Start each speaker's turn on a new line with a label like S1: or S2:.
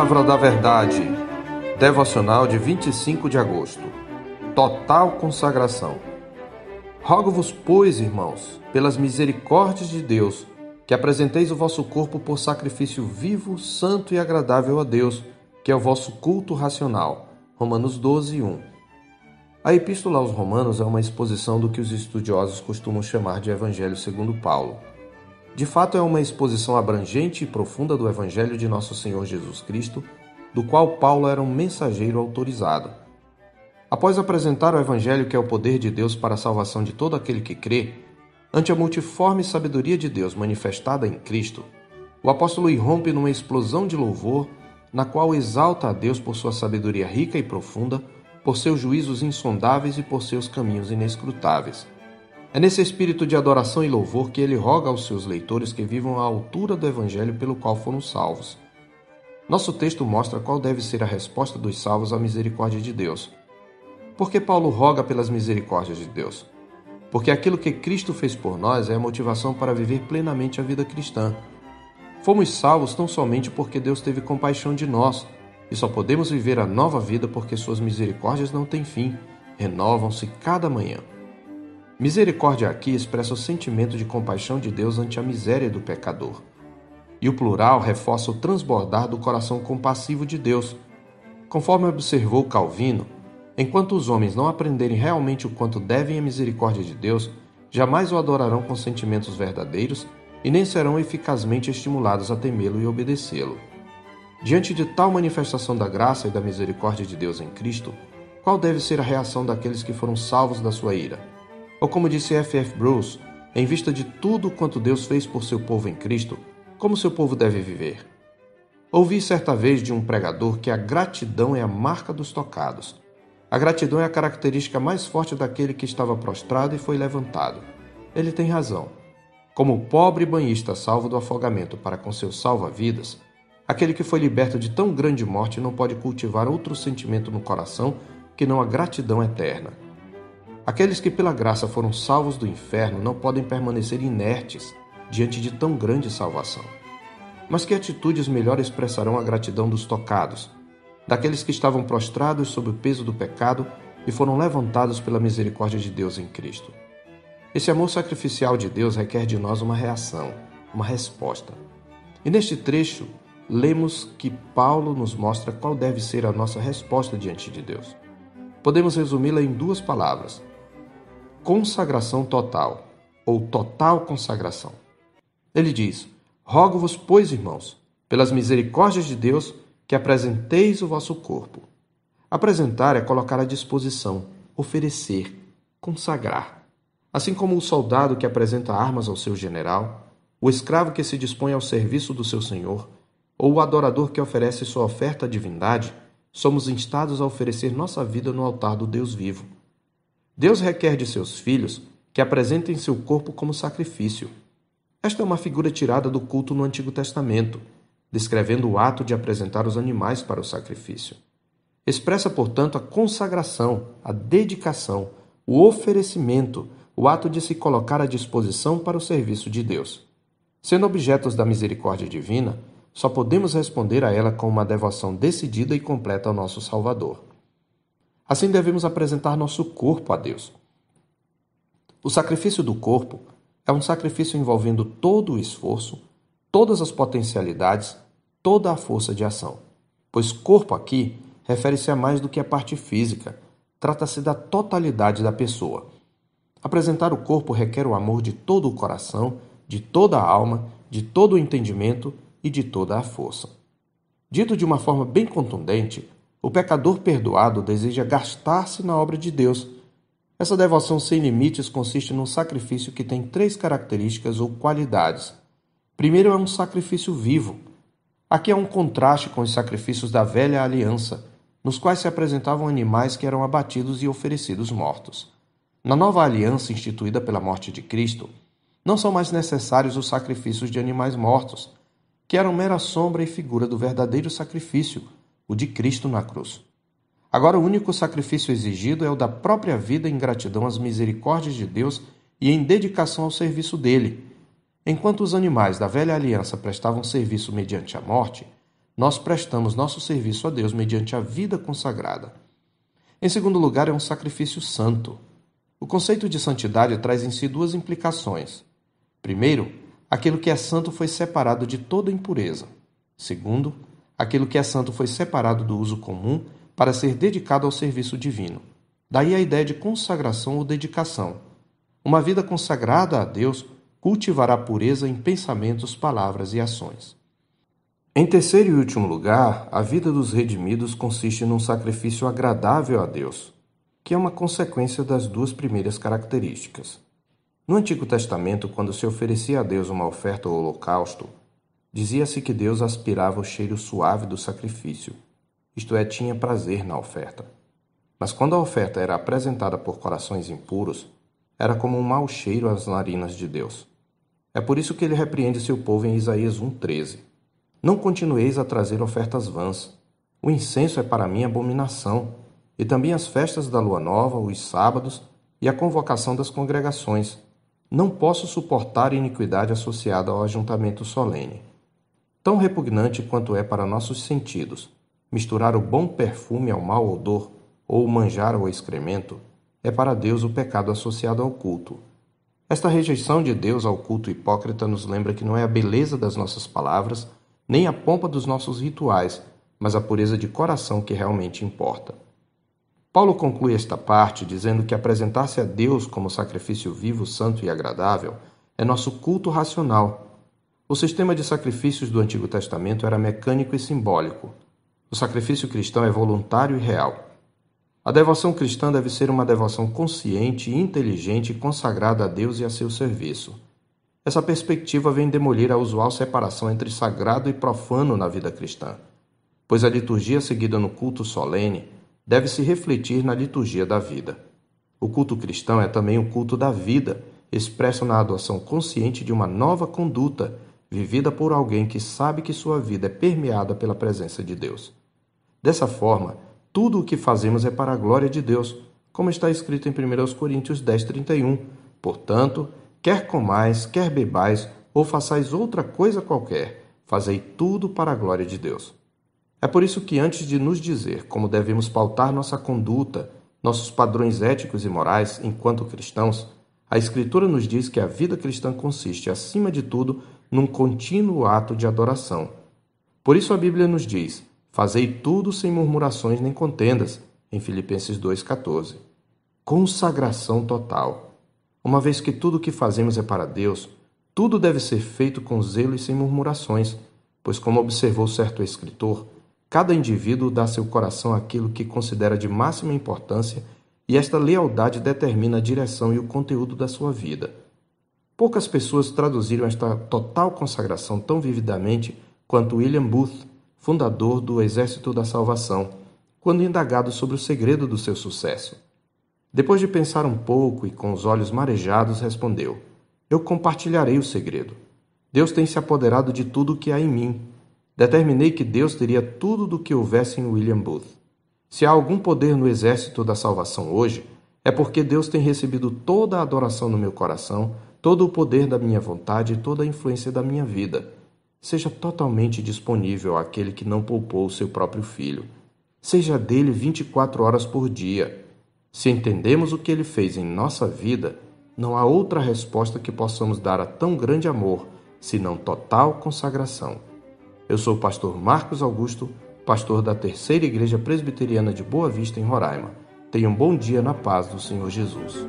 S1: Palavra da Verdade, devocional de 25 de agosto. Total consagração. Rogo-vos, pois, irmãos, pelas misericórdias de Deus, que apresenteis o vosso corpo por sacrifício vivo, santo e agradável a Deus, que é o vosso culto racional. Romanos 12, 1. A Epístola aos Romanos é uma exposição do que os estudiosos costumam chamar de Evangelho segundo Paulo. De fato, é uma exposição abrangente e profunda do Evangelho de Nosso Senhor Jesus Cristo, do qual Paulo era um mensageiro autorizado. Após apresentar o Evangelho, que é o poder de Deus para a salvação de todo aquele que crê, ante a multiforme sabedoria de Deus manifestada em Cristo, o apóstolo irrompe numa explosão de louvor, na qual exalta a Deus por sua sabedoria rica e profunda, por seus juízos insondáveis e por seus caminhos inescrutáveis. É nesse espírito de adoração e louvor que ele roga aos seus leitores que vivam à altura do evangelho pelo qual foram salvos. Nosso texto mostra qual deve ser a resposta dos salvos à misericórdia de Deus. Por que Paulo roga pelas misericórdias de Deus? Porque aquilo que Cristo fez por nós é a motivação para viver plenamente a vida cristã. Fomos salvos tão somente porque Deus teve compaixão de nós, e só podemos viver a nova vida porque suas misericórdias não têm fim, renovam-se cada manhã. Misericórdia aqui expressa o sentimento de compaixão de Deus ante a miséria do pecador. E o plural reforça o transbordar do coração compassivo de Deus. Conforme observou Calvino, enquanto os homens não aprenderem realmente o quanto devem a misericórdia de Deus, jamais o adorarão com sentimentos verdadeiros e nem serão eficazmente estimulados a temê-lo e obedecê-lo. Diante de tal manifestação da graça e da misericórdia de Deus em Cristo, qual deve ser a reação daqueles que foram salvos da sua ira? Ou como disse F. F. Bruce, em vista de tudo quanto Deus fez por seu povo em Cristo, como seu povo deve viver? Ouvi certa vez de um pregador que a gratidão é a marca dos tocados. A gratidão é a característica mais forte daquele que estava prostrado e foi levantado. Ele tem razão. Como o pobre banhista salvo do afogamento para com seus salva-vidas, aquele que foi liberto de tão grande morte não pode cultivar outro sentimento no coração que não a gratidão eterna. Aqueles que pela graça foram salvos do inferno não podem permanecer inertes diante de tão grande salvação. Mas que atitudes melhor expressarão a gratidão dos tocados, daqueles que estavam prostrados sob o peso do pecado e foram levantados pela misericórdia de Deus em Cristo? Esse amor sacrificial de Deus requer de nós uma reação, uma resposta. E neste trecho, lemos que Paulo nos mostra qual deve ser a nossa resposta diante de Deus. Podemos resumi-la em duas palavras: consagração total, ou total consagração. Ele diz: Rogo-vos, pois, irmãos, pelas misericórdias de Deus, que apresenteis o vosso corpo. Apresentar é colocar à disposição, oferecer, consagrar. Assim como o soldado que apresenta armas ao seu general, o escravo que se dispõe ao serviço do seu senhor, ou o adorador que oferece sua oferta à divindade, somos instados a oferecer nossa vida no altar do Deus vivo Deus requer de seus filhos que apresentem seu corpo como sacrifício. Esta é uma figura tirada do culto no Antigo Testamento, descrevendo o ato de apresentar os animais para o sacrifício. Expressa, portanto, a consagração, a dedicação, o oferecimento, o ato de se colocar à disposição para o serviço de Deus. Sendo objetos da misericórdia divina, só podemos responder a ela com uma devoção decidida e completa ao nosso Salvador. Assim devemos apresentar nosso corpo a Deus. O sacrifício do corpo é um sacrifício envolvendo todo o esforço, todas as potencialidades, toda a força de ação. Pois corpo aqui refere-se a mais do que a parte física, trata-se da totalidade da pessoa. Apresentar o corpo requer o amor de todo o coração, de toda a alma, de todo o entendimento e de toda a força. Dito de uma forma bem contundente, o pecador perdoado deseja gastar-se na obra de Deus. Essa devoção sem limites consiste num sacrifício que tem três características ou qualidades. Primeiro, é um sacrifício vivo. Aqui há um contraste com os sacrifícios da velha aliança, nos quais se apresentavam animais que eram abatidos e oferecidos mortos. Na nova aliança instituída pela morte de Cristo, não são mais necessários os sacrifícios de animais mortos, que eram mera sombra e figura do verdadeiro sacrifício o de Cristo na cruz. Agora, o único sacrifício exigido é o da própria vida em gratidão às misericórdias de Deus e em dedicação ao serviço dele. Enquanto os animais da velha aliança prestavam serviço mediante a morte, nós prestamos nosso serviço a Deus mediante a vida consagrada. Em segundo lugar, é um sacrifício santo. O conceito de santidade traz em si duas implicações. Primeiro, aquilo que é santo foi separado de toda impureza. Segundo, aquilo que é santo foi separado do uso comum para ser dedicado ao serviço divino. Daí a ideia de consagração ou dedicação. Uma vida consagrada a Deus cultivará pureza em pensamentos, palavras e ações. Em terceiro e último lugar, a vida dos redimidos consiste num sacrifício agradável a Deus, que é uma consequência das duas primeiras características. No Antigo Testamento, quando se oferecia a Deus uma oferta ou holocausto, dizia-se que Deus aspirava o cheiro suave do sacrifício, isto é, tinha prazer na oferta. Mas quando a oferta era apresentada por corações impuros, era como um mau cheiro às narinas de Deus. É por isso que ele repreende seu povo em Isaías 1,13. Não continueis a trazer ofertas vãs. O incenso é para mim abominação, e também as festas da lua nova, os sábados e a convocação das congregações. Não posso suportar iniquidade associada ao ajuntamento solene. Tão repugnante quanto é para nossos sentidos misturar o bom perfume ao mau odor ou o manjar ao excremento, é para Deus o pecado associado ao culto esta rejeição de Deus ao culto hipócrita nos lembra que não é a beleza das nossas palavras, nem a pompa dos nossos rituais, mas a pureza de coração que realmente importa. Paulo conclui esta parte dizendo que apresentar-se a Deus como sacrifício vivo, santo e agradável é nosso culto racional. O sistema de sacrifícios do Antigo Testamento era mecânico e simbólico. O sacrifício cristão é voluntário e real. A devoção cristã deve ser uma devoção consciente, inteligente e consagrada a Deus e a seu serviço. Essa perspectiva vem demolir a usual separação entre sagrado e profano na vida cristã, pois a liturgia seguida no culto solene deve se refletir na liturgia da vida. O culto cristão é também o culto da vida, expresso na adoção consciente de uma nova conduta, vivida por alguém que sabe que sua vida é permeada pela presença de Deus. Dessa forma, tudo o que fazemos é para a glória de Deus, como está escrito em 1 Coríntios 10, 31. Portanto, quer comais, quer bebais, ou façais outra coisa qualquer, fazei tudo para a glória de Deus. É por isso que, antes de nos dizer como devemos pautar nossa conduta, nossos padrões éticos e morais enquanto cristãos, a Escritura nos diz que a vida cristã consiste, acima de tudo, num contínuo ato de adoração. Por isso a Bíblia nos diz: Fazei tudo sem murmurações nem contendas, em Filipenses 2,14. Consagração total. Uma vez que tudo o que fazemos é para Deus, tudo deve ser feito com zelo e sem murmurações, pois, como observou certo escritor, cada indivíduo dá seu coração àquilo que considera de máxima importância e esta lealdade determina a direção e o conteúdo da sua vida. Poucas pessoas traduziram esta total consagração tão vividamente quanto William Booth fundador do Exército da Salvação, quando indagado sobre o segredo do seu sucesso. Depois de pensar um pouco e com os olhos marejados, respondeu: Eu compartilharei o segredo. Deus tem se apoderado de tudo o que há em mim. Determinei que Deus teria tudo do que houvesse em William Booth. Se há algum poder no exército da salvação hoje, é porque Deus tem recebido toda a adoração no meu coração, todo o poder da minha vontade e toda a influência da minha vida seja totalmente disponível àquele que não poupou o seu próprio filho. Seja dele 24 horas por dia. Se entendemos o que ele fez em nossa vida, não há outra resposta que possamos dar a tão grande amor, senão total consagração. Eu sou o pastor Marcos Augusto, pastor da Terceira Igreja Presbiteriana de Boa Vista, em Roraima. Tenha um bom dia na paz do Senhor Jesus.